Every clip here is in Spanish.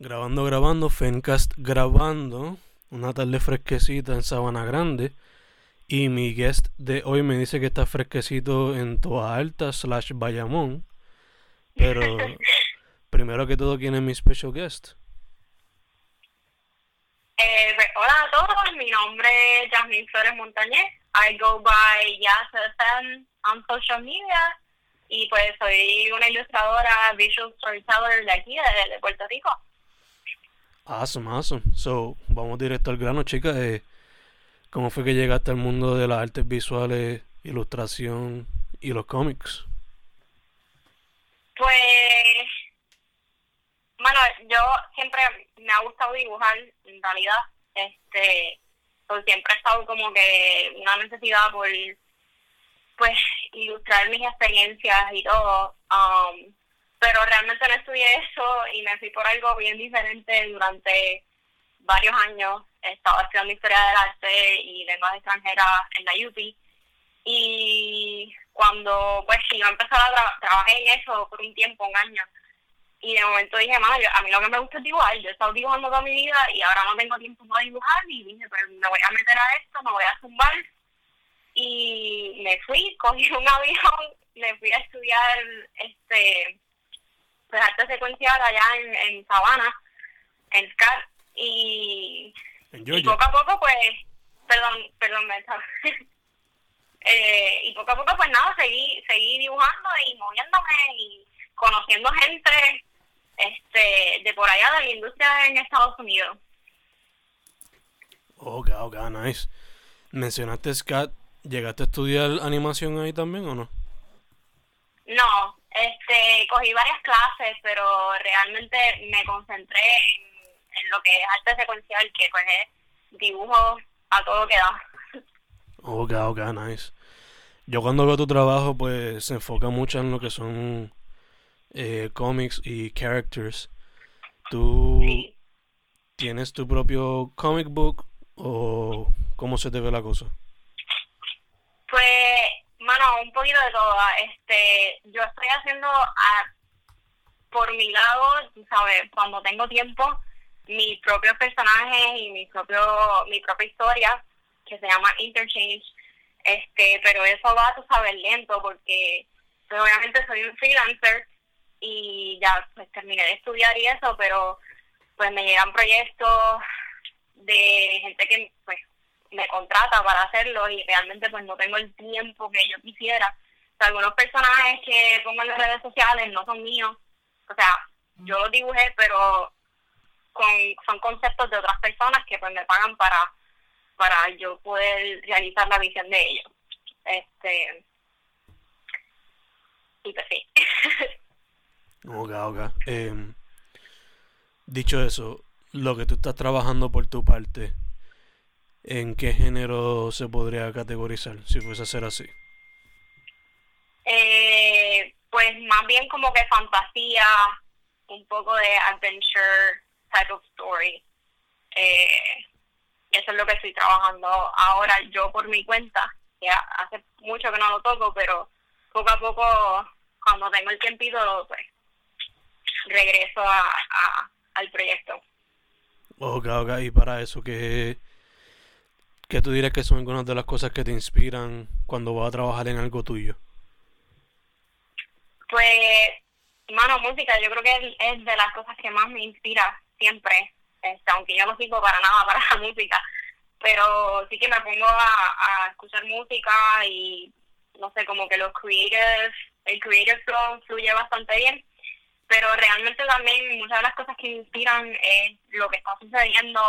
Grabando, grabando, Fencast grabando. Una tarde fresquecita en Sabana Grande. Y mi guest de hoy me dice que está fresquecito en Toa Alta slash Bayamón. Pero primero que todo, ¿quién es mi special guest? Eh, pues, hola a todos, mi nombre es Jasmine Flores Montañez. I go by YasFM on social media. Y pues soy una ilustradora, visual storyteller de aquí, de, de Puerto Rico. Awesome, awesome. So, vamos directo al grano, chicas. Eh, ¿Cómo fue que llegaste al mundo de las artes visuales, ilustración y los cómics? Pues, bueno, yo siempre me ha gustado dibujar, en realidad. Este, pues siempre he estado como que una necesidad por, pues, ilustrar mis experiencias y todo. Um, pero realmente no estudié eso y me fui por algo bien diferente durante varios años. Estaba estudiando historia del arte y lenguas extranjeras en la UPI. Y cuando pues yo empecé a tra trabajar en eso por un tiempo, un año. Y de momento dije, madre, a mí lo que me gusta es dibujar. Yo he estado dibujando toda mi vida y ahora no tengo tiempo para dibujar. Y dije, pues me voy a meter a esto, me voy a zumbar. Y me fui, cogí un avión, me fui a estudiar este pues arte secuencial allá en, en Sabana, en SCAR, y, y poco a poco pues, perdón, perdón, me eh, y poco a poco pues nada, seguí, seguí dibujando y moviéndome y conociendo gente este de por allá de la industria en Estados Unidos. Ok, ok, nice. Mencionaste SCAT, ¿llegaste a estudiar animación ahí también o no? No, este, cogí varias clases, pero realmente me concentré en, lo que es arte secuencial, que pues es dibujo a todo que da. Ok, ok, nice. Yo cuando veo tu trabajo, pues se enfoca mucho en lo que son eh, cómics y characters. ¿Tú tienes tu propio comic book o cómo se te ve la cosa? Pues Mano, un poquito de todo. Este, yo estoy haciendo a, por mi lado, ¿sabes? Cuando tengo tiempo, mis propios personajes y mi propio mi propia historia, que se llama Interchange. Este, pero eso va, tú sabes, lento, porque pues, obviamente soy un freelancer y ya pues terminé de estudiar y eso, pero pues me llegan proyectos de gente que pues me contrata para hacerlo y realmente pues no tengo el tiempo que yo quisiera. O sea, algunos personajes que pongo en las redes sociales no son míos. O sea, yo los dibujé, pero con, son conceptos de otras personas que pues me pagan para para yo poder realizar la visión de ellos. Este y pues sí. ok, ok. Em, dicho eso, lo que tú estás trabajando por tu parte, ¿en qué género se podría categorizar si fuese a ser así? Eh, pues más bien como que fantasía, un poco de adventure type of story. Eh, eso es lo que estoy trabajando ahora yo por mi cuenta. Ya hace mucho que no lo toco, pero poco a poco, cuando tengo el tiempito, pues regreso a, a, al proyecto. Ok, ok, y para eso, que ¿Qué tú dirías que son algunas de las cosas que te inspiran cuando vas a trabajar en algo tuyo? Pues, mano, música, yo creo que es de las cosas que más me inspira siempre, este, aunque yo no sirvo para nada para la música, pero sí que me pongo a, a escuchar música y, no sé, como que los creative, el creative flow fluye bastante bien, pero realmente también muchas de las cosas que me inspiran es lo que está sucediendo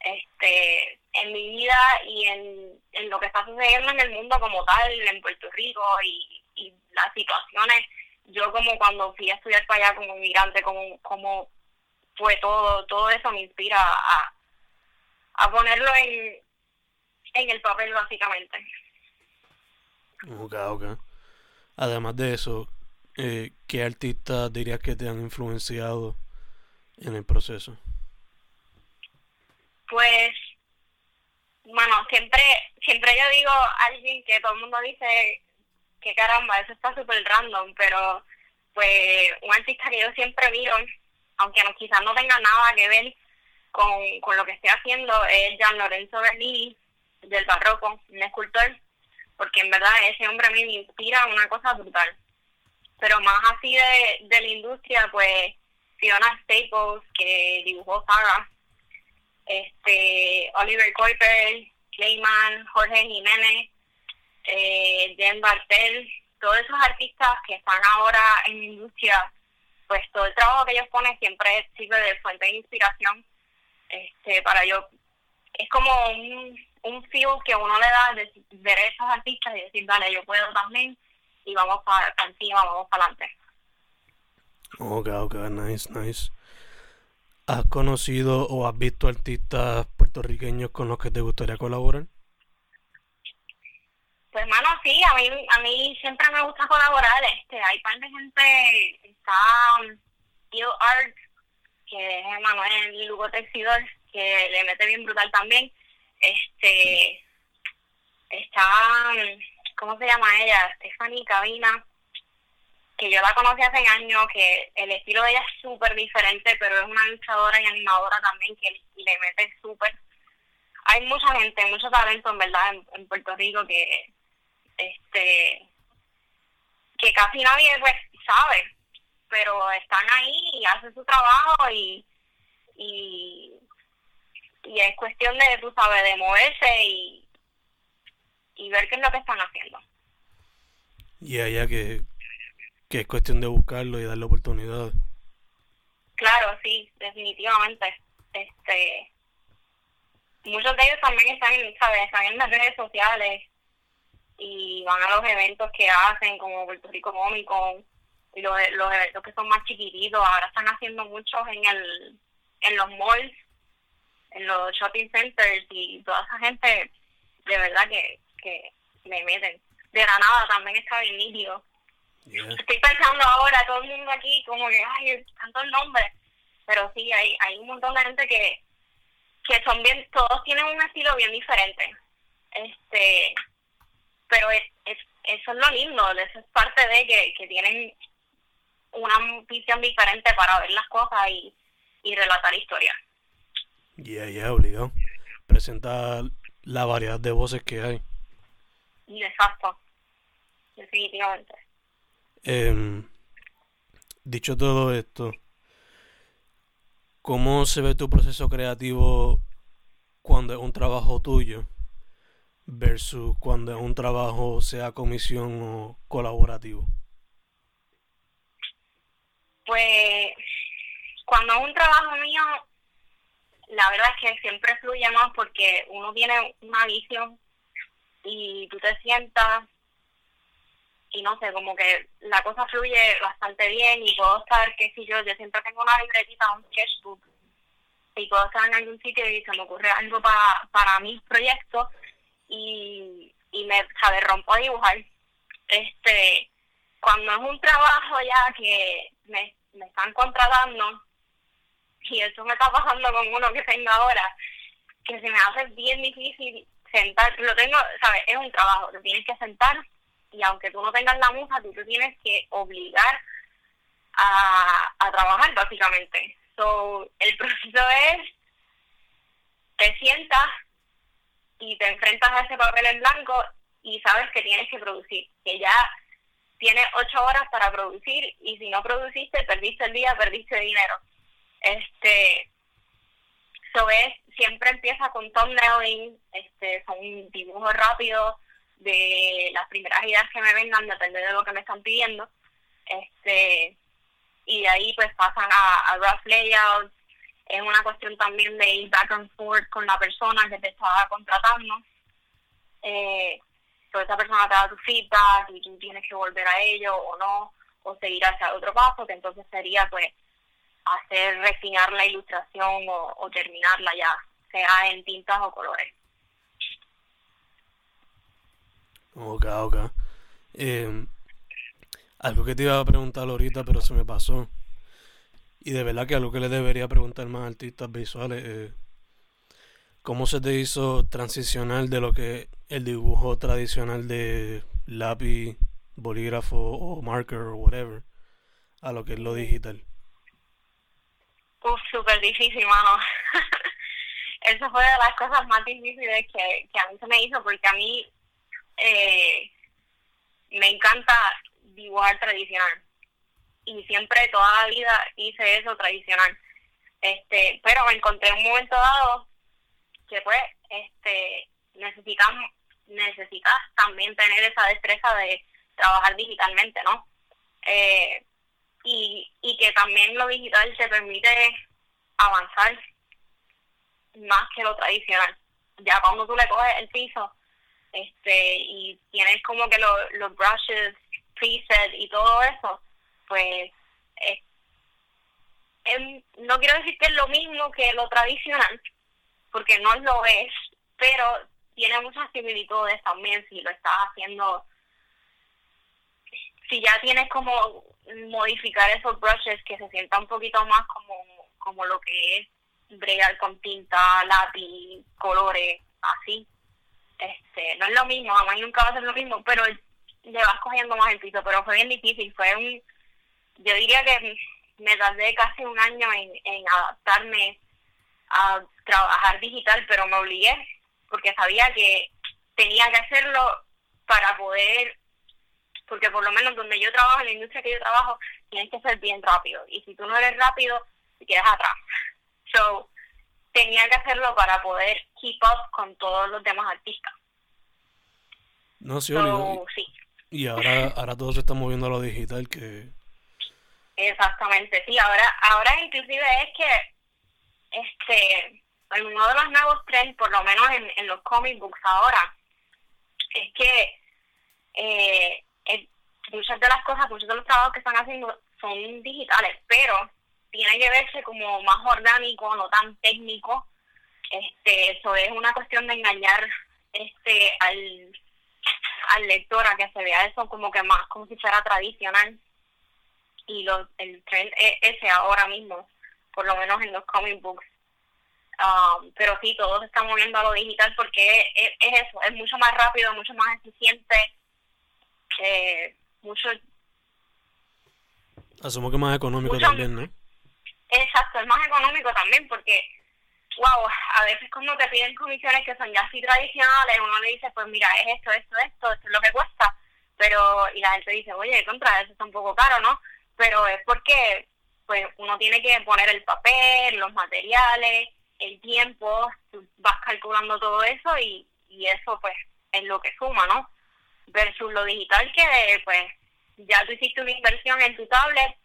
este en mi vida y en, en lo que está sucediendo en el mundo como tal, en Puerto Rico y, y las situaciones. Yo como cuando fui a estudiar para allá como inmigrante, como, como fue todo, todo eso me inspira a, a ponerlo en, en el papel básicamente. Ok, ok. Además de eso, eh, ¿qué artistas dirías que te han influenciado en el proceso? Pues, bueno, siempre, siempre yo digo a alguien que todo el mundo dice que caramba, eso está súper random, pero pues un artista que yo siempre miro, aunque no, quizás no tenga nada que ver con, con lo que estoy haciendo, es Gian Lorenzo Bernini, del barroco, un escultor, porque en verdad ese hombre a mí me inspira una cosa brutal. Pero más así de, de la industria, pues Fiona Staples, que dibujó Saga, este, Oliver Kuiper, Clayman, Jorge Jiménez, eh, Jen Bartel, todos esos artistas que están ahora en la industria, pues todo el trabajo que ellos ponen siempre sirve de fuente de inspiración este para yo es como un, un feel que uno le da de ver esos artistas y decir, vale, yo puedo también y vamos para encima, vamos para adelante. Ok, ok, nice, nice. ¿Has conocido o has visto artistas puertorriqueños con los que te gustaría colaborar? Pues, hermano, sí, a mí, a mí siempre me gusta colaborar. Este, hay par de gente, está um, Art, que es Manuel Lugo Texidor, que le mete bien brutal también. Este, está, ¿cómo se llama ella? Stephanie Cabina, que yo la conocí hace años, que el estilo de ella es súper diferente, pero es una luchadora y animadora también que le mete súper. Hay mucha gente, mucho talento en verdad en, Puerto Rico que este que casi nadie pues sabe, pero están ahí y hacen su trabajo y, y, y es cuestión de, tú sabes, de moverse y, y ver qué es lo que están haciendo. Y allá que que es cuestión de buscarlo y darle oportunidades. Claro, sí, definitivamente. Este, muchos de ellos también están, ¿sabes? están en las redes sociales y van a los eventos que hacen, como Puerto Rico Comic y los, los eventos que son más chiquititos. Ahora están haciendo muchos en el en los malls, en los shopping centers y toda esa gente, de verdad que, que le meten. De la nada también está bien nítido Estoy pensando ahora, todo el mundo aquí, como que, ay, tantos nombres. Pero sí, hay, hay un montón de gente que, que son bien, todos tienen un estilo bien diferente. Este, pero es, eso es lo lindo, eso es parte de que, que tienen una visión diferente para ver las cosas y, y relatar historias. Ya, ya, obligado. Presenta la variedad de voces que hay. Exacto, definitivamente. Eh, dicho todo esto, ¿cómo se ve tu proceso creativo cuando es un trabajo tuyo versus cuando es un trabajo sea comisión o colaborativo? Pues cuando es un trabajo mío, la verdad es que siempre fluye más porque uno tiene una visión y tú te sientas y no sé, como que la cosa fluye bastante bien y puedo estar, qué sé yo, yo siempre tengo una libretita, un sketchbook y puedo estar en algún sitio y se me ocurre algo para, para mis proyectos y, y me, sabe, rompo a dibujar. Este, cuando es un trabajo ya que me, me están contratando y eso me está pasando con uno que tengo ahora, que se me hace bien difícil sentar, lo tengo, ¿sabes? Es un trabajo, te tienes que sentar y aunque tú no tengas la musa, tú te tienes que obligar a, a trabajar básicamente. So, el proceso es, te sientas y te enfrentas a ese papel en blanco y sabes que tienes que producir, que ya tienes ocho horas para producir y si no produciste, perdiste el día, perdiste dinero. Este, so es, siempre empieza con thumbnailing, este, son dibujos rápidos, de las primeras ideas que me vengan, depende de lo que me están pidiendo. Este, y de ahí pues pasan a, rough layouts. Es una cuestión también de ir back and forth con la persona que te estaba contratando. Eh, esa persona te da tu feedback y tú tienes que volver a ello o no, o seguir hacia otro paso, que entonces sería pues hacer refinar la ilustración o, terminarla ya, sea en tintas o colores. Ok, ok. Eh, algo que te iba a preguntar ahorita, pero se me pasó. Y de verdad que algo que le debería preguntar más artistas visuales es cómo se te hizo transicionar de lo que el dibujo tradicional de lápiz, bolígrafo o marker o whatever a lo que es lo digital. Uf, súper difícil, mano. Eso fue de las cosas más difíciles que, que a mí se me hizo porque a mí eh, me encanta dibujar tradicional y siempre toda la vida hice eso tradicional. Este, pero me encontré en un momento dado que pues este necesitas necesitas también tener esa destreza de trabajar digitalmente, ¿no? Eh, y, y que también lo digital te permite avanzar más que lo tradicional. Ya cuando tú le coges el piso este y tienes como que los brushes preset y todo eso, pues eh, em, no quiero decir que es lo mismo que lo tradicional, porque no lo es, pero tiene muchas similitudes también si lo estás haciendo, si ya tienes como modificar esos brushes que se sienta un poquito más como, como lo que es bregar con tinta, lápiz, colores, así. Este, no es lo mismo, jamás nunca va a ser lo mismo, pero le vas cogiendo más el piso, pero fue bien difícil, fue un, yo diría que me tardé casi un año en, en adaptarme a trabajar digital, pero me obligué porque sabía que tenía que hacerlo para poder, porque por lo menos donde yo trabajo, en la industria que yo trabajo, tienes que ser bien rápido. Y si tú no eres rápido, te quedas atrás. So, tenía que hacerlo para poder keep up con todos los demás artistas. No, sí, sí. Y ahora, ahora todo se está moviendo a lo digital, que Exactamente, sí, ahora, ahora inclusive es que este uno de los nuevos trends, por lo menos en, en los comic books ahora, es que eh, muchas de las cosas, muchos de los trabajos que están haciendo son digitales, pero tiene que verse como más orgánico, no tan técnico. Este, eso es una cuestión de engañar este al, al lector a que se vea eso como que más como si fuera tradicional y los, el trend es ese ahora mismo, por lo menos en los comic books. Um, pero sí, todo se está moviendo a lo digital porque es, eso, es mucho más rápido, mucho más eficiente, eh, mucho... Asumo que más económico también, ¿no? Exacto, es más económico también porque, wow, a veces cuando te piden comisiones que son ya así tradicionales, uno le dice, pues mira, es esto, esto, esto, esto es lo que cuesta, pero, y la gente dice, oye, contra, eso está un poco caro, ¿no? pero es porque pues uno tiene que poner el papel, los materiales, el tiempo, vas calculando todo eso y, y eso pues es lo que suma, ¿no? Versus lo digital que pues ya tú hiciste una inversión en tu tablet,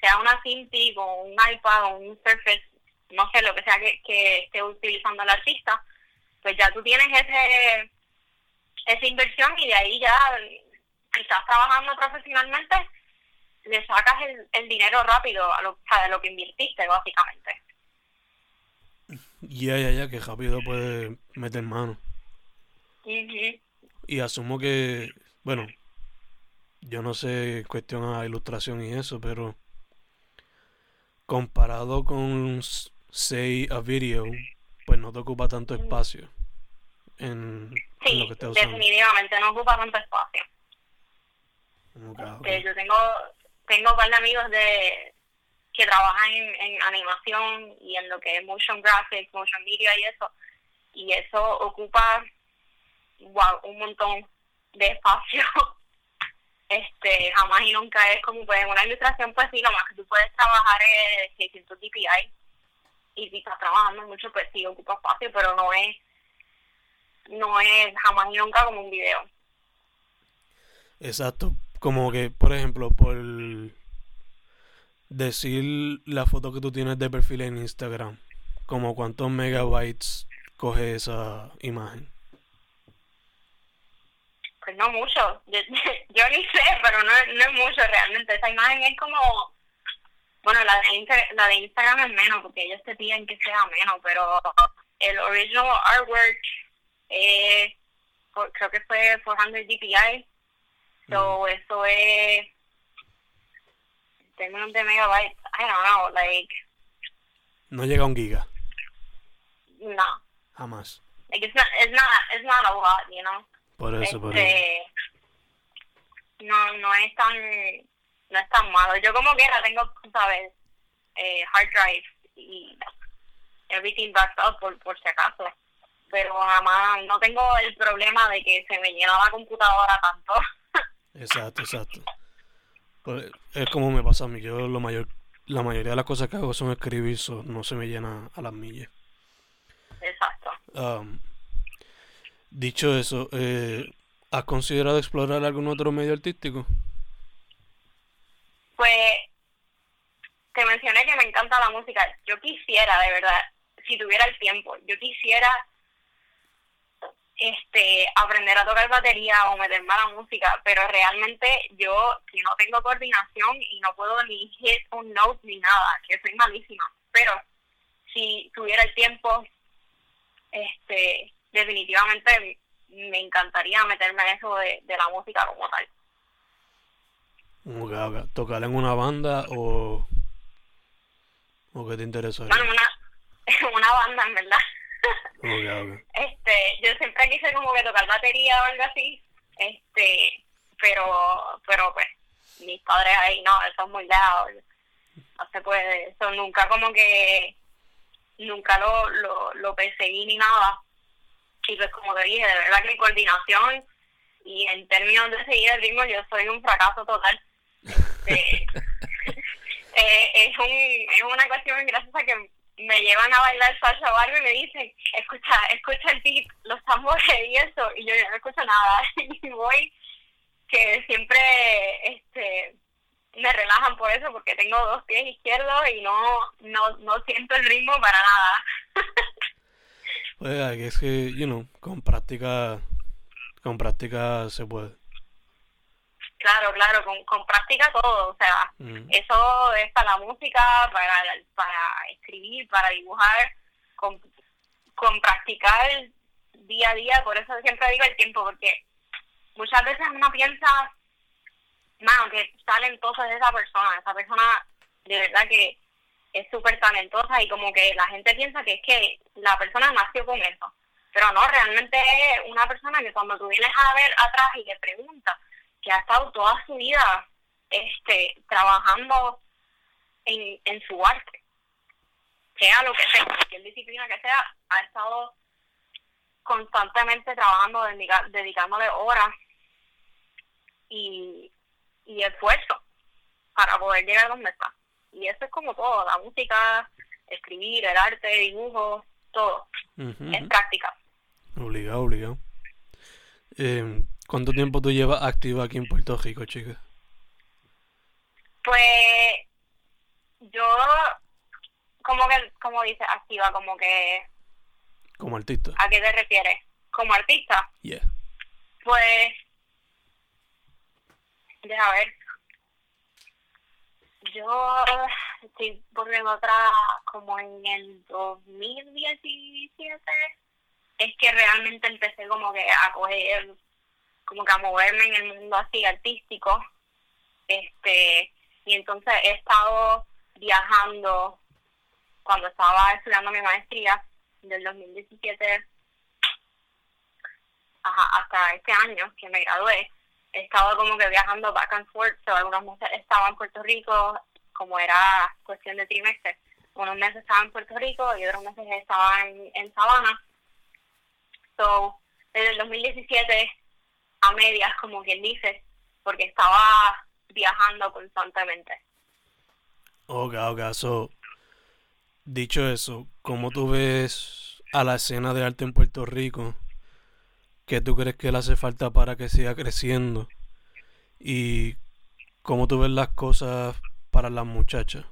sea una Cintiq o un iPad o un Surface, no sé, lo que sea que, que esté utilizando el artista, pues ya tú tienes ese esa inversión y de ahí ya estás trabajando profesionalmente le sacas el, el dinero rápido a lo, a lo que invirtiste, básicamente. Ya, ya, ya, que rápido puede meter mano. Y asumo que, bueno, yo no sé cuestión a ilustración y eso, pero comparado con say a video, pues no te ocupa tanto espacio en, lo que te usando. definitivamente no ocupa tanto espacio. Okay, Yo tengo tengo un par de amigos de que trabajan en, animación y en lo que es motion graphics, motion media y eso, y eso ocupa wow, un montón de espacio. este jamás y nunca es como pues en una ilustración pues sí, lo más que tú puedes trabajar es 600 DPI y si estás trabajando mucho pues sí ocupa espacio, pero no es no es jamás y nunca como un video. Exacto, como que, por ejemplo, por decir la foto que tú tienes de perfil en Instagram, como cuántos megabytes coge esa imagen. Pues no mucho, yo, ni sé, pero no, no es mucho realmente. Esa imagen es como, Bueno, la de, la de Instagram es menos, porque ellos te piden que sea menos, pero el original artwork eh, creo que fue 400 DPI. So, eso es en términos de megabytes, I don't know, like no llega a un giga. No. Jamás. Like it's not, it's not, it's not a lot, you know. Por eso, este, por eso. No, no es tan, no es tan malo. Yo como quiera tengo, sabes, eh, hard drive y everything backed up por, por si acaso. Pero jamás, no tengo el problema de que se me llena la computadora tanto. exacto, exacto. Pues, es como me pasa a mí. Yo lo mayor la mayoría de las cosas que hago son escribir, no se me llena a las millas. Exacto. Um, dicho eso, eh, ¿has considerado explorar algún otro medio artístico? Pues te mencioné que me encanta la música. Yo quisiera, de verdad, si tuviera el tiempo, yo quisiera este aprender a tocar batería o meterme a la música, pero realmente yo si no tengo coordinación y no puedo ni hit un note ni nada, que soy malísima, pero si tuviera el tiempo, este definitivamente me encantaría meterme en eso de, la música como tal. ¿Tocar en una banda o, o qué te interesa? Bueno, una, una banda en verdad. Este, yo siempre quise como que tocar batería o algo así, este, pero, pero pues, mis padres ahí, no, eso es muy lejos, no se puede, eso nunca como que, nunca lo, lo, lo perseguí ni nada, y pues como te dije, de verdad que mi coordinación y en términos de seguir el ritmo yo soy un fracaso total. Este, eh, es, un, es una cuestión gracias a que me llevan a bailar salsa barrio y me dicen, escucha, escucha el beat, los tambores y eso, y yo no escucho nada, y voy, que siempre este me relajan por eso, porque tengo dos pies izquierdos y no, no, no siento el ritmo para nada. Pues es que, you know, con práctica, con práctica se puede. Claro, claro, con, con práctica todo, o sea, mm. eso es para la música, para, para escribir, para dibujar, con, con practicar día a día, por eso siempre digo el tiempo, porque muchas veces uno piensa, mano, que talentosa es esa persona, esa persona de verdad que es súper talentosa y como que la gente piensa que es que la persona nació con eso, pero no, realmente es una persona que cuando tú vienes a ver atrás y le preguntas, que ha estado toda su vida este trabajando en, en su arte, sea lo que sea, cualquier disciplina que sea, ha estado constantemente trabajando, dedicándole horas y, y esfuerzo para poder llegar a donde está. Y eso es como todo, la música, escribir, el arte, dibujo, todo. Es práctica. Obligado, obligado. Eh, ¿Cuánto tiempo tú llevas activa aquí en Puerto Rico, chica? Pues yo, como que, como dice, activa, como que... Como artista. ¿A qué te refieres? ¿Como artista? Yeah. Pues, deja ver. Yo estoy volviendo atrás como en el 2017. Es que realmente empecé como que a coger como que a moverme en el mundo así artístico. Este, y entonces he estado viajando cuando estaba estudiando mi maestría del 2017 hasta este año que me gradué. He estado como que viajando back and forth, so, algunos meses estaba en Puerto Rico, como era cuestión de trimestre. Unos meses estaba en Puerto Rico y otros meses estaba en, en Sabana. So, desde el 2017 a medias, como quien dice, porque estaba viajando constantemente. Ok, ok, so, dicho eso, ¿cómo tú ves a la escena de arte en Puerto Rico? ¿Qué tú crees que le hace falta para que siga creciendo? ¿Y cómo tú ves las cosas para las muchachas?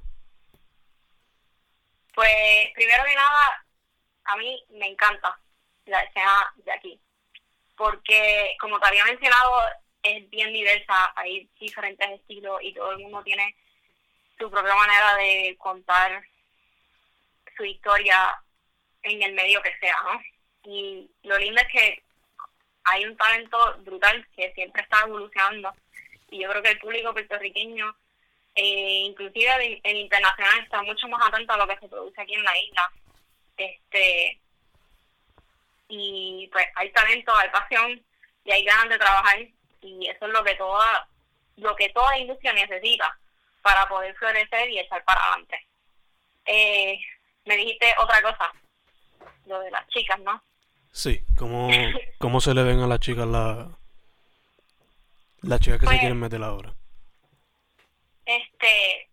Pues primero que nada, a mí me encanta la escena de aquí porque como te había mencionado, es bien diversa, hay diferentes estilos y todo el mundo tiene su propia manera de contar su historia en el medio que sea, ¿no? Y lo lindo es que hay un talento brutal que siempre está evolucionando y yo creo que el público puertorriqueño, eh, inclusive en, internacional, está mucho más atento a lo que se produce aquí en la isla. Este y pues hay talento, hay pasión y hay ganas de trabajar y eso es lo que toda lo que toda industria necesita para poder florecer y echar para adelante. Eh, me dijiste otra cosa, lo de las chicas, ¿no? Sí, ¿cómo, cómo se le ven a las chicas la, las chicas que se pues, quieren meter ahora? Este,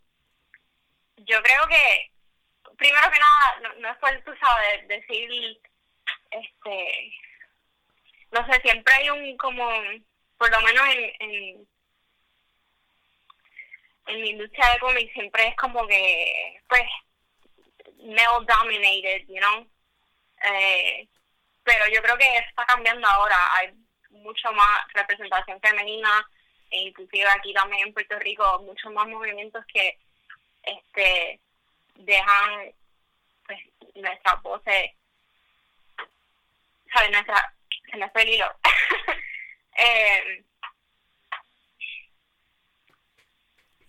yo creo que, primero que nada, no, es por, tú sabes, decir, este, no sé, siempre hay un como, por lo menos en, en en la industria de cómics siempre es como que, pues, male dominated, you know. Eh, pero yo creo que está cambiando ahora. Hay mucho más representación femenina e inclusive aquí también en Puerto Rico muchos más movimientos que este dejan pues nuestras voces ¿sabes? nuestra se me fue el hilo eh,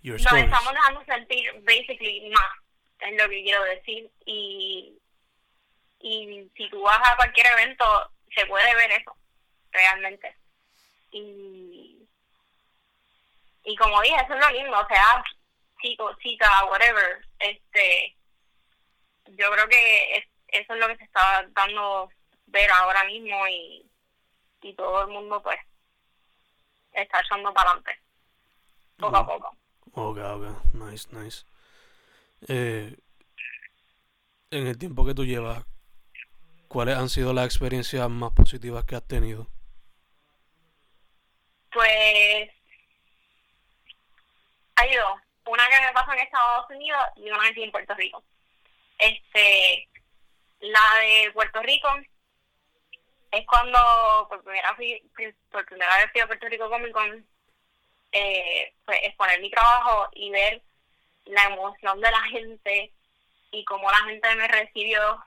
nos estamos dejando sentir basically más es lo que quiero decir y y si tú vas a cualquier evento se puede ver eso realmente. Y y como dije eso es lo lindo o sea chico chica whatever este yo creo que eso es lo que se está dando ver ahora mismo y y todo el mundo pues está echando para adelante poco a poco. Ok, ok, nice, nice. Eh, en el tiempo que tú llevas, ¿cuáles han sido las experiencias más positivas que has tenido? Pues hay dos. Una que me pasó en Estados Unidos y una aquí en Puerto Rico. Este, la de Puerto Rico es cuando por primera, fui, por primera vez fui a Puerto Rico Comic Con eh, pues exponer mi trabajo y ver la emoción de la gente y cómo la gente me recibió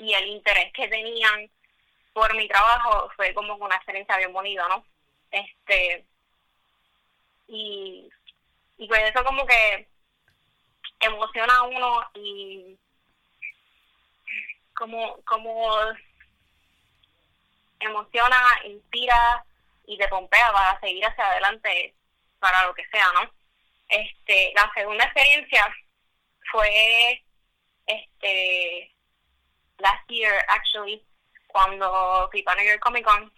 y el interés que tenían por mi trabajo fue como una experiencia bien bonita, ¿no? Este y, y pues eso como que emociona a uno y como como emociona, inspira y te pompea para seguir hacia adelante para lo que sea, ¿no? Este, la segunda experiencia fue este last year actually cuando fui para New York Comic Con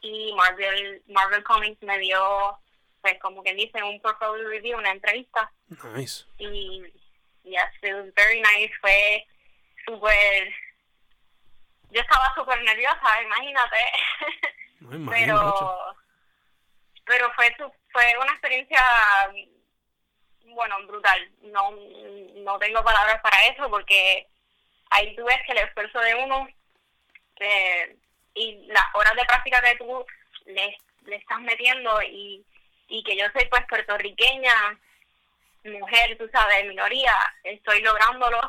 y Marvel Marvel Comics me dio pues como que dice un portfolio review una entrevista. Nice. Y yes it was very nice fue súper yo estaba súper nerviosa imagínate. Pero pero fue fue una experiencia bueno brutal. No no tengo palabras para eso porque ahí tú ves que el esfuerzo de uno y las horas de práctica que tú le, estás metiendo y, que yo soy pues puertorriqueña mujer tú sabes minoría estoy lográndolo.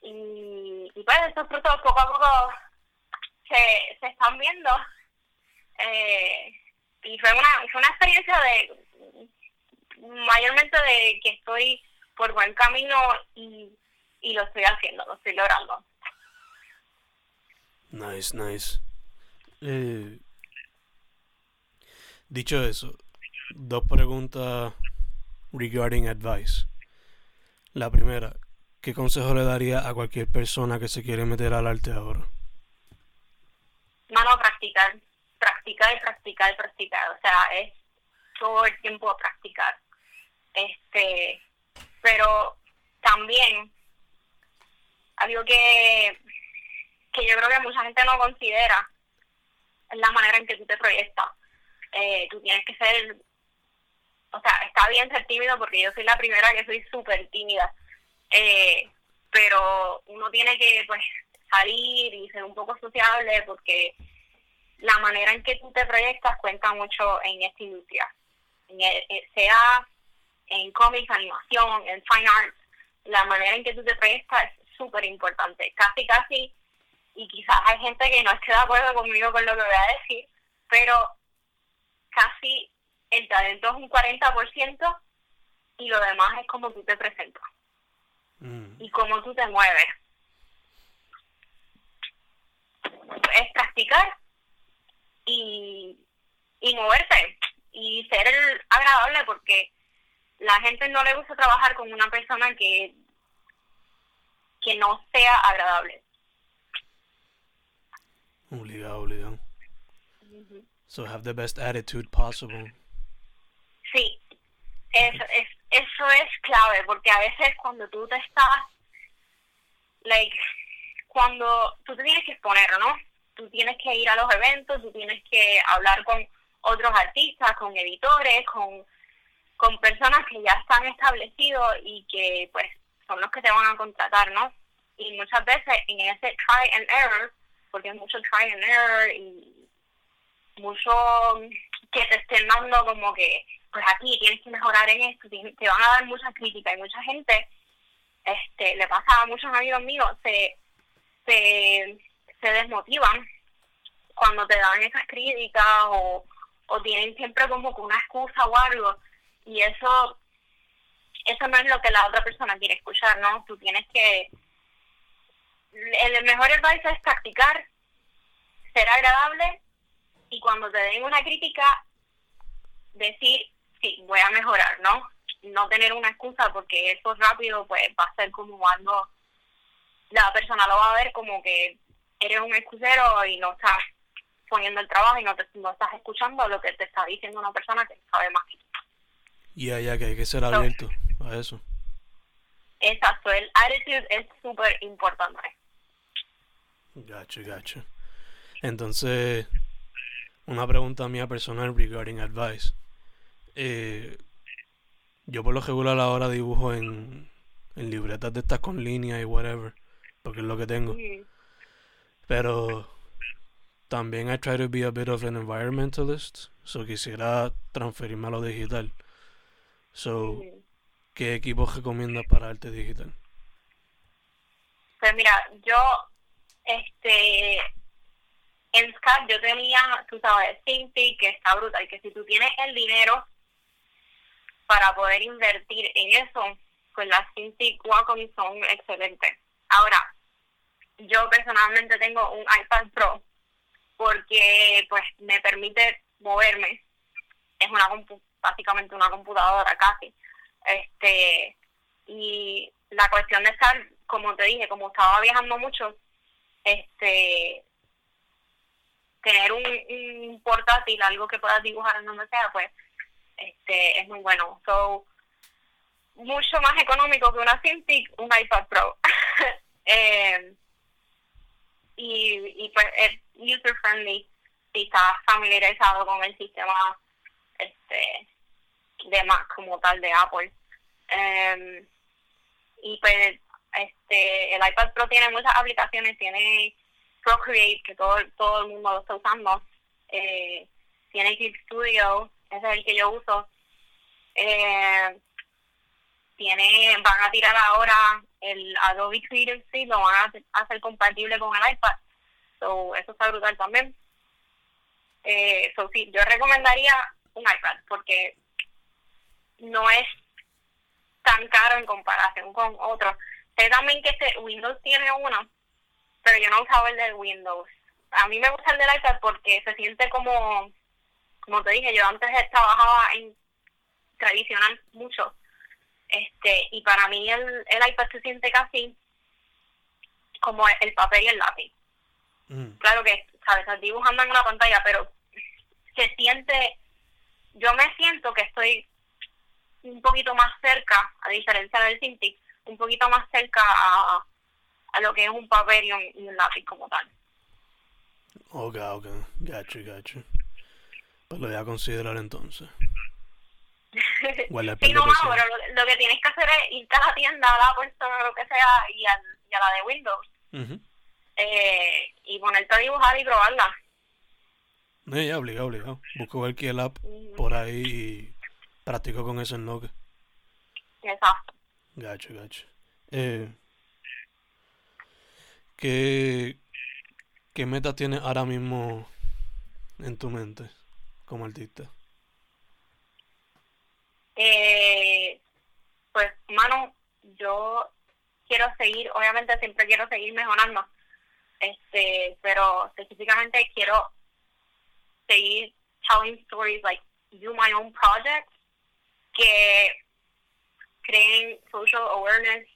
Y, pues esos frutos poco a poco se, se están viendo. Eh, y fue una, fue una experiencia de mayormente de que estoy por buen camino y, y lo estoy haciendo, lo estoy logrando. Nice, nice. Eh, dicho eso, dos preguntas regarding advice. La primera, ¿qué consejo le daría a cualquier persona que se quiere meter al arte ahora? Mano, practicar practicar y practicar y practicar, o sea, es todo el tiempo practicar. Este, pero también algo que, que yo creo que mucha gente no considera es la manera en que tú te proyectas. Eh, tú tienes que ser, o sea, está bien ser tímido porque yo soy la primera que soy súper tímida, eh, pero uno tiene que pues salir y ser un poco sociable porque la manera en que tú te proyectas cuenta mucho en esta industria. Eh, sea en cómics, animación, en fine arts, la manera en que tú te es súper importante. Casi, casi, y quizás hay gente que no esté de acuerdo conmigo con lo que voy a decir, pero casi el talento es un 40% y lo demás es como tú te presentas Mm. y cómo tú te mueves. Es practicar y, y moverte y ser agradable porque la gente no le gusta trabajar con una persona que que no sea agradable. Obligado, obligado. So have the best attitude possible. Sí, eso es, eso es clave, porque a veces cuando tú te estás, like, cuando tú te tienes que exponer, ¿no? Tú tienes que ir a los eventos, tú tienes que hablar con otros artistas, con editores, con, con personas que ya están establecidos y que pues son los que te van a contratar, ¿no? Y muchas veces en ese try and error, porque es mucho try and error y mucho que te estén dando como que, pues aquí tienes que mejorar en esto, te van a dar muchas críticas y mucha gente, este, le pasa a muchos amigos míos, se, se, se desmotivan cuando te dan esas críticas o, o tienen siempre como que una excusa o algo y eso eso no es lo que la otra persona quiere escuchar, ¿no? Tú tienes que el mejor advice es practicar, ser agradable y cuando te den una crítica, decir, sí, voy a mejorar, ¿no? No tener una excusa porque eso rápido pues va a ser como algo, la persona lo va a ver como que eres un excusero y no estás poniendo el trabajo y no, te, no estás escuchando lo que te está diciendo una persona que sabe más que tú. Ya, ya, que hay que ser abierto a eso. Exacto, el attitude es súper importante. Gotcha, gotcha. Entonces, una pregunta mía personal regarding advice. Eh, yo por lo regular ahora dibujo en, en libretas de estas con línea y whatever, porque es lo que tengo. Pero también I try to be a bit of an environmentalist, so quisiera transferirme a lo digital. So. ¿Qué equipos recomiendas para arte digital? Pues mira, yo, este, en SCAD yo tenía, tú sabes, Cintiq, que está brutal, que si tú tienes el dinero para poder invertir en eso, pues las Cintiq Wacom son excelentes. Ahora, yo personalmente tengo un iPad Pro porque pues me permite moverme. Es una compu- básicamente una computadora casi. Este y la cuestión de estar, como te dije, como estaba viajando mucho, este tener un, un portátil, algo que puedas dibujar en donde sea, pues este es muy bueno. So, mucho más económico que una Cintiq, un iPad Pro. eh, y, y pues es user friendly si estás familiarizado con el sistema este de Mac como tal de Apple. Em, y pues este el iPad Pro tiene muchas aplicaciones, tiene Procreate que todo todo el mundo lo está usando, eh, tiene Clip Studio, ese es el que yo uso. Eh, tiene van a tirar ahora el Adobe Creative Suite, lo van a hacer compatible con el iPad. So, eso está brutal también. Eh, so, sí, yo recomendaría un iPad porque no es tan caro en comparación con otros. Sé también que este Windows tiene uno, pero yo no usaba el de Windows. A mí me gusta el del iPad porque se siente como, como te dije, yo antes trabajaba en tradicional mucho. Este, y para mí el, el iPad se siente casi como el papel y el lápiz Mm, claro que, ¿sabes? Estás dibujando en una pantalla, pero se siente, yo me siento que estoy un poquito más cerca, a diferencia del Cintiq, un poquito más cerca a, a lo que es un papel y un, y un lápiz como tal. Ok, ok, gacho, gacho. Pues lo voy a considerar entonces. A sí, no, pero lo, lo que tienes que hacer es irte a la tienda, a la o lo que sea, y, al, y a la de Windows, eh, y ponerte a dibujar y probarla. No, ya, obligado, obligado. Busco cualquier app Ujú. por ahí y practico con eso en Nokia. Exacto. Gacho, gacho. Eh, ¿qué, ¿Qué meta tienes ahora mismo en tu mente como artista? Eh, pues, mano, yo quiero seguir, obviamente siempre quiero seguir mejorando, este, pero específicamente quiero seguir telling stories, like do my own projects que creen social awareness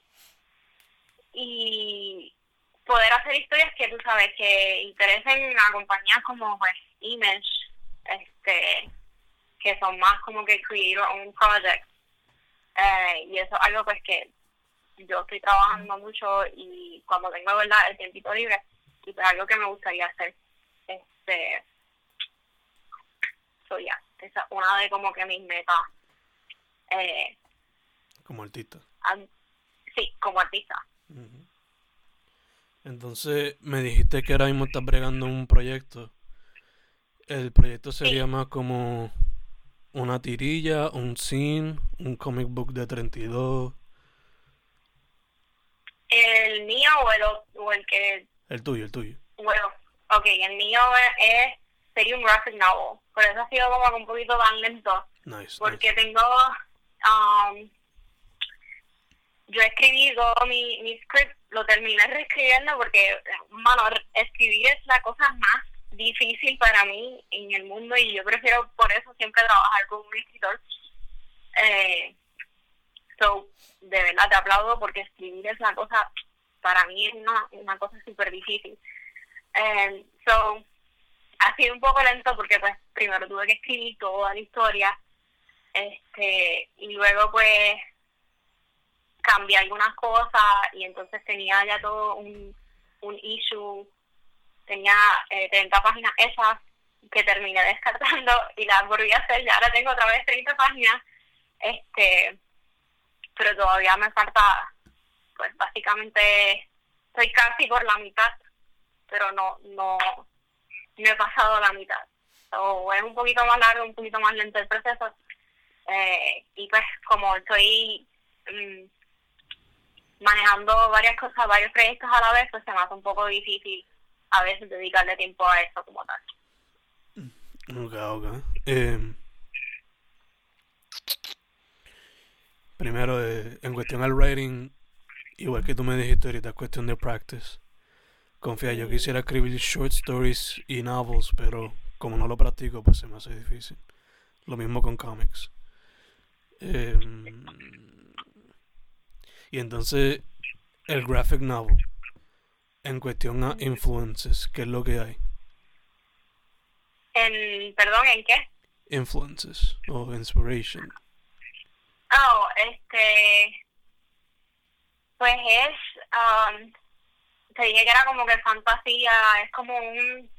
y poder hacer historias que tú sabes que interesen a compañías como pues Image, este, que son más como que create your own projects. Eh, y eso es algo pues que yo estoy trabajando mucho y cuando tengo verdad el tiempito libre y pues algo que me gustaría hacer. Este so ya esa es una de como que mis metas eh, como artista. am- sí como artista. Entonces me dijiste que ahora mismo estás bregando un proyecto. El proyecto sería más como una tirilla un scene un comic book de 32 el mío o el, o- el que el tuyo el tuyo. Bueno ok el mío es, sería un graphic novel. Por eso ha sido como un poquito tan lento. Nice, porque tengo um, yo escribí todo mi, mi script lo terminé reescribiendo porque mano escribir es la cosa más difícil para mí en el mundo y yo prefiero por eso siempre trabajar con un escritor. Eh, so de verdad te aplaudo porque escribir es la cosa para mí es una, una cosa súper difícil. Eh, so ha sido un poco lento porque pues primero tuve que escribir toda la historia este y luego pues cambié algunas cosas y entonces tenía ya todo un, un issue. Tenía eh, 30 páginas esas que terminé descartando y las volví a hacer. Ya ahora tengo otra vez 30 páginas este pero todavía me falta pues básicamente estoy casi por la mitad pero no no no he pasado la mitad. So, es un poquito más largo un poquito más lento el proceso eh, y pues como estoy mm, manejando varias cosas, varios proyectos a la vez, pues se me hace un poco difícil a veces dedicarle tiempo a eso como tal. Ok, ok. Eh, primero, eh, en cuestión al writing, igual que tú me dijiste ahorita, es cuestión de practice. Confía, yo quisiera escribir short stories y novels, pero como no lo practico, pues se me hace difícil. Lo mismo con comics. Eh, y entonces, el graphic novel, en cuestión a influences, ¿qué es lo que hay? En, perdón, ¿en qué? Influences o inspiration. Oh, este, pues es, um, te dije que era como que fantasía, es como un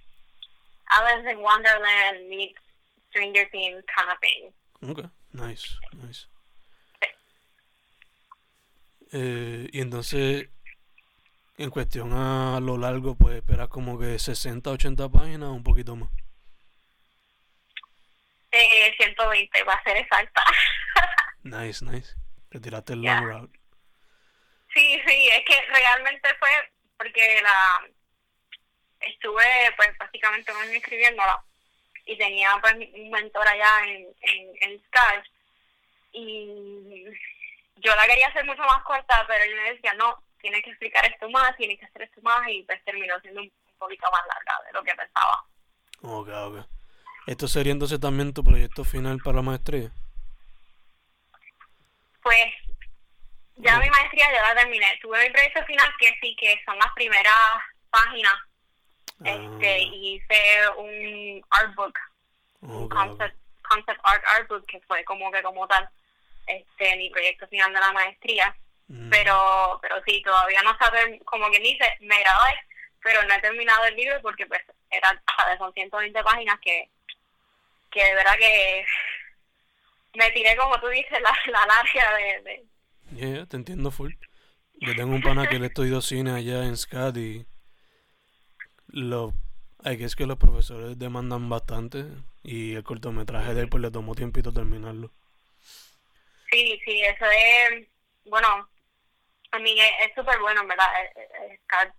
Alice in Wonderland meets Stranger Things kind of thing. Ok, nice, nice. Eh, y entonces, en cuestión a lo largo, pues esperas como que 60, 80 páginas o un poquito más. Eh, 120, va a ser exacta. Nice, nice. Te tiraste el long route. Sí, sí, es que realmente fue porque la estuve pues básicamente un año escribiéndola y tenía pues un mentor allá en, en, en Skype y yo la quería hacer mucho más corta pero él me decía no, tienes que explicar esto más, tienes que hacer esto más y pues terminó siendo un, poquito más larga de lo que pensaba. Ok, ok. ¿Esto sería entonces también tu proyecto final para la maestría? Pues ya mi maestría ya la terminé, tuve mi proyecto final que sí que son las primeras páginas este Ah, y hice un artbook un ok, ok. concept, concept art artbook que fue como que como tal este mi proyecto final de la maestría Mm, pero pero sí todavía no saben como quien dice me gradué pero no he terminado el libro porque pues eran ¿sabes? son 120 páginas que que de verdad que me tiré como tú dices la, la larga de, yeah, te entiendo full. Yo tengo un pana que le estudió cine allá en SCAD y lo, hay que es que los profesores demandan bastante y el cortometraje de él pues le tomó tiempito terminarlo. Sí, sí, eso es, bueno, a mí es súper bueno, en verdad. Scar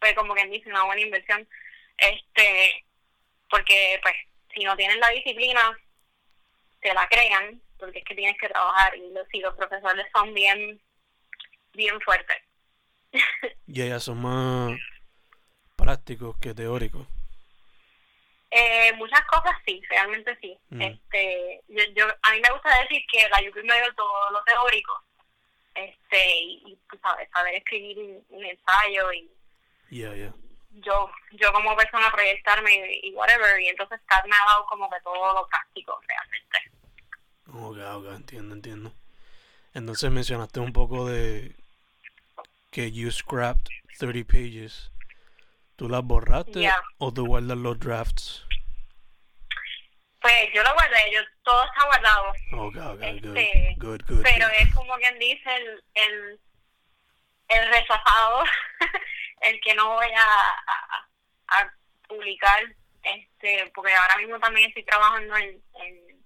fue como quien dice una buena inversión. Este, porque pues si no tienen la disciplina, te la crean, porque es que tienes que trabajar y los, los profesores son bien, bien fuertes. y ellas son más prácticos que teóricos. Eh, muchas cosas sí, realmente sí. Mm. Este, yo, yo, a mí me gusta decir que la UP me dio todo lo teórico, este, y, tú sabes, saber escribir un, ensayo y yo, yo como persona proyectarme y, whatever, y entonces Kat me ha dado como que todo lo práctico realmente. Ok, ok, entiendo, entiendo. Entonces mencionaste un poco de que you scrapped 30 pages. ¿Tú las borraste o tú guardas los drafts? Pues yo lo guardé, yo todo está guardado. Okay, okay, este, good, good, Pero es como quien dice el, el, el rechazado, el que no voy a, a, publicar, este porque ahora mismo también estoy trabajando en, en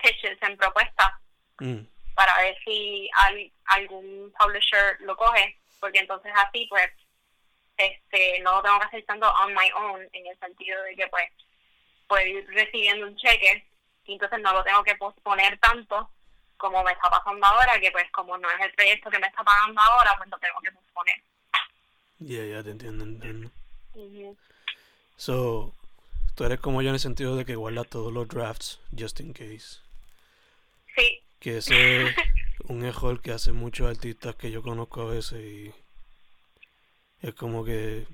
pitches, en propuestas, mm. para ver si hay, algún publisher lo coge, porque entonces así pues este no lo tengo que hacer tanto on my own, en el sentido de que pues puedo ir recibiendo un cheque y entonces no lo tengo que posponer tanto como me está pasando ahora, que pues como no es el proyecto que me está pagando ahora, pues lo tengo que posponer. Ya, ya te entiendo, entiendo. So, tú eres como yo en el sentido de que guardas todos los drafts just in case. Sí. Que ese es un error que hacen muchos artistas que yo conozco a veces y es como que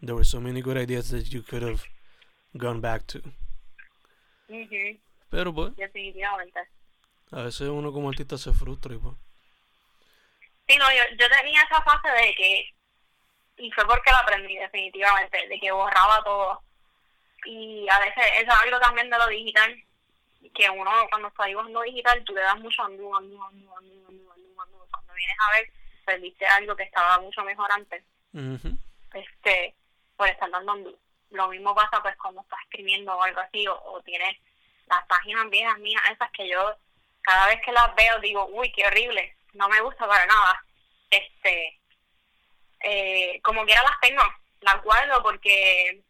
there were so many good ideas that you could have gone back to. Pero pues. Definitivamente. A veces uno como artista se frustra y pues. Sí, no, yo, yo tenía esa fase de que, y fue porque lo aprendí definitivamente, de que borraba todo. Y a veces eso es algo también de lo digital, que uno cuando está dibujando digital, tú le das mucho andú, andú, andú, andú, andú, andú, andú. Cuando vienes a ver, perdiste algo que estaba mucho mejor antes. Este, por estar dando lo mismo pasa pues cuando estás escribiendo o algo así, o, tienes las páginas viejas mías, esas que yo cada vez que las veo digo, uy, qué horrible, no me gusta para nada. Este, eh, como quiera las tengo, las guardo porque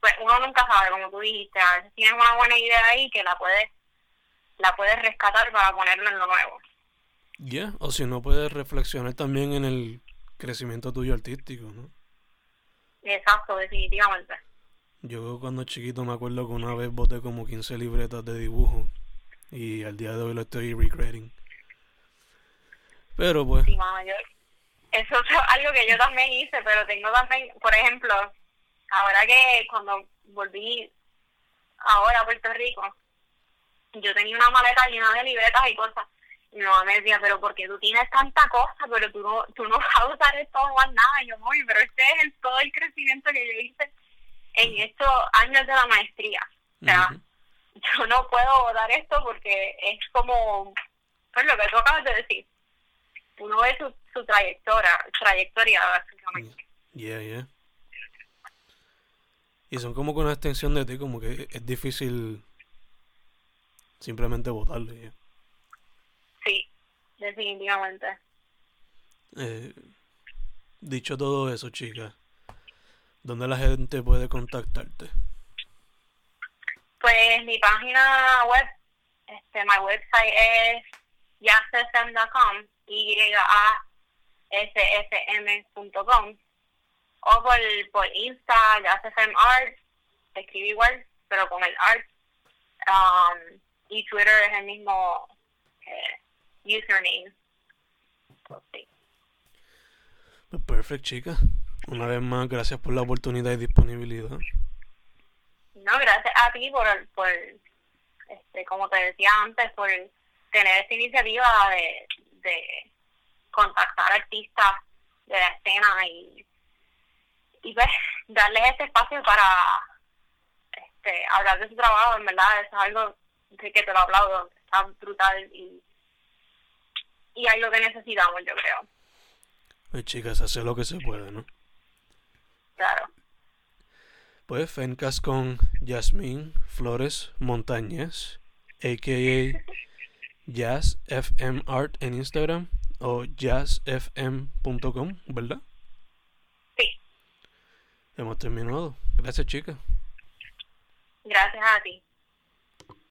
pues uno nunca sabe, como tú dijiste, a veces tienes una buena idea ahí que la puedes, la puedes rescatar para ponerlo en lo nuevo. Ya, o si no puedes reflexionar también en el crecimiento tuyo artístico, ¿no? Exacto, definitivamente. Yo cuando chiquito me acuerdo que una vez boté como 15 libretas de dibujo y al día de hoy lo estoy regretting. Pero pues... Sí, mamá, yo, eso es algo que yo también hice, pero tengo también, por ejemplo, ahora que cuando volví ahora a Puerto Rico, yo tenía una maleta llena de libretas y cosas mamá me decía, pero porque tú tienes tanta cosa, pero tú no, tú no vas a usar esto más nada. Y yo, muy, pero este es el, todo el crecimiento que yo hice en estos años de la maestría. O sea, yo no puedo dar esto porque es como, pues lo que tú acabas de decir. Uno ve su, su trayectoria, trayectoria básicamente. Yeah, yeah. Y son como con una extensión de ti, como que es difícil simplemente votarle. Definitivamente. Eh, dicho todo eso, chica, ¿dónde la gente puede contactarte? Pues mi página web, este, mi website es yasfm.com, y a s f m.com o por, por Insta, yasfm art, escribe igual, pero con el art. Um, y Twitter es el mismo eh, username. Pues perfect, chica. Una vez más, gracias por la oportunidad y disponibilidad. No, gracias a ti por, por este, como te decía antes, por tener esta iniciativa de, de contactar artistas de la escena y, y pues darles este espacio para este, hablar de su trabajo, en verdad, es algo que te lo aplaudo, está brutal y y hay lo que necesitamos, yo creo. Pues chicas, hacer lo que se puede, ¿no? Claro. Pues Fencas con Yasmín Flores Montañez, a.k.a. jazzfmart en Instagram o jazzfm.com, ¿verdad? Sí. Hemos terminado. Gracias, chica. Gracias a ti.